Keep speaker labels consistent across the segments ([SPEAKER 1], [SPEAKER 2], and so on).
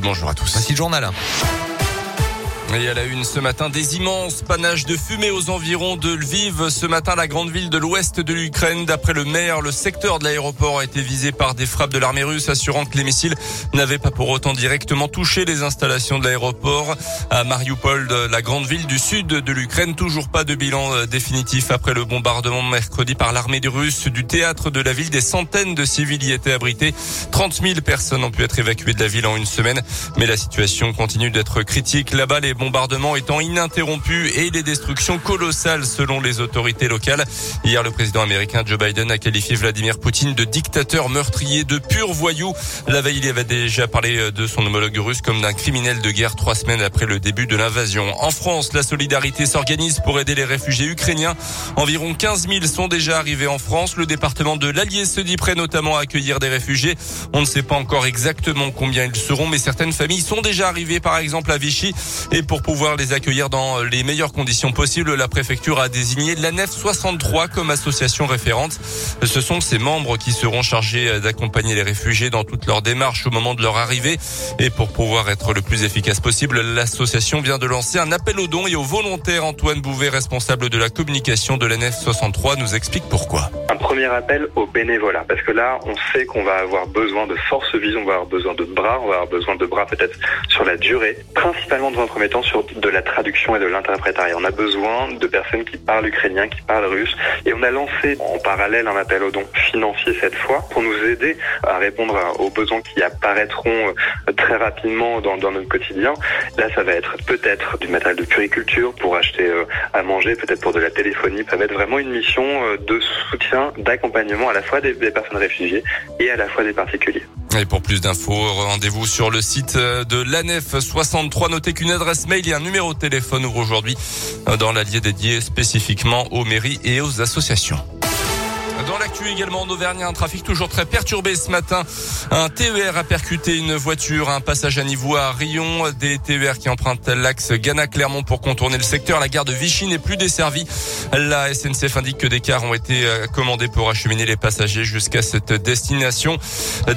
[SPEAKER 1] Bonjour à tous.
[SPEAKER 2] Voici le journal.
[SPEAKER 1] Et à la une ce matin, des immenses panaches de fumée aux environs de Lviv. Ce matin, la grande ville de l'ouest de l'Ukraine. D'après le maire, le secteur de l'aéroport a été visé par des frappes de l'armée russe, assurant que les missiles n'avaient pas pour autant directement touché les installations de l'aéroport. À Mariupol, la grande ville du sud de l'Ukraine, toujours pas de bilan euh, définitif après le bombardement mercredi par l'armée russe du théâtre de la ville. Des centaines de civils y étaient abrités. 30 000 personnes ont pu être évacuées de la ville en une semaine. Mais la situation continue d'être critique. Là-bas, les bombardements étant ininterrompus et les destructions colossales selon les autorités locales. Hier, le président américain Joe Biden a qualifié Vladimir Poutine de dictateur meurtrier, de pur voyou. La veille, il avait déjà parlé de son homologue russe comme d'un criminel de guerre trois semaines après le début de l'invasion. En France, la solidarité s'organise pour aider les réfugiés ukrainiens. Environ 15 000 sont déjà arrivés en France. Le département de l'Allier se dit prêt notamment à accueillir des réfugiés. On ne sait pas encore exactement combien ils seront, mais certaines familles sont déjà arrivées, par exemple à Vichy. Pour pouvoir les accueillir dans les meilleures conditions possibles, la préfecture a désigné l'ANEF 63 comme association référente. Ce sont ses membres qui seront chargés d'accompagner les réfugiés dans toutes leurs démarches au moment de leur arrivée. Et pour pouvoir être le plus efficace possible, l'association vient de lancer un appel aux dons et aux volontaires. Antoine Bouvet, responsable de la communication de l'ANEF 63, nous explique pourquoi.
[SPEAKER 3] Premier appel au bénévolat, parce que là, on sait qu'on va avoir besoin de force vive, on va avoir besoin de bras, on va avoir besoin de bras peut-être sur la durée, principalement dans un premier temps sur de la traduction et de l'interprétariat. On a besoin de personnes qui parlent ukrainien, qui parlent russe. Et on a lancé en parallèle un appel aux dons financiers cette fois pour nous aider à répondre aux besoins qui apparaîtront euh, très rapidement dans, dans notre quotidien. Là, ça va être peut-être du matériel de puriculture pour acheter euh, à manger, peut-être pour de la téléphonie. Ça va être vraiment une mission euh, de soutien, d'accompagnement à la fois des, personnes réfugiées et à la fois des particuliers.
[SPEAKER 1] Et pour plus d'infos, rendez-vous sur le site de l'ANEF 63. Notez qu'une adresse mail et un numéro de téléphone ouvrent aujourd'hui dans l'allié dédié spécifiquement aux mairies et aux associations. Dans l'actu également en Auvergne, un trafic toujours très perturbé ce matin. Un TER a percuté une voiture, un passage à niveau à Rion. Des TER qui empruntent l'axe Ghana-Clermont pour contourner le secteur. La gare de Vichy n'est plus desservie. La SNCF indique que des cars ont été euh, commandés pour acheminer les passagers jusqu'à cette destination.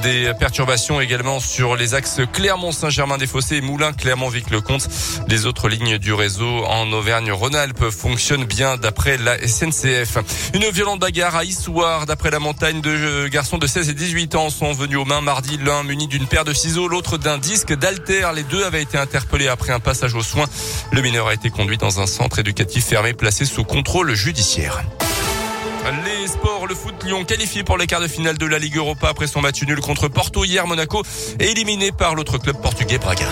[SPEAKER 1] Des perturbations également sur les axes Clermont-Saint-Germain-des-Fossés et Moulins-Clermont-Vic-le-Comte. Les autres lignes du réseau en Auvergne-Rhône-Alpes fonctionnent bien d'après la SNCF. Une violente bagarre à Issou D'après la montagne, deux garçons de 16 et 18 ans sont venus aux mains mardi, l'un muni d'une paire de ciseaux, l'autre d'un disque d'alter. Les deux avaient été interpellés après un passage aux soins. Le mineur a été conduit dans un centre éducatif fermé placé sous contrôle judiciaire. Les sports, le foot Lyon qualifié pour les quarts de finale de la Ligue Europa après son match nul contre Porto hier. Monaco est éliminé par l'autre club portugais Braga.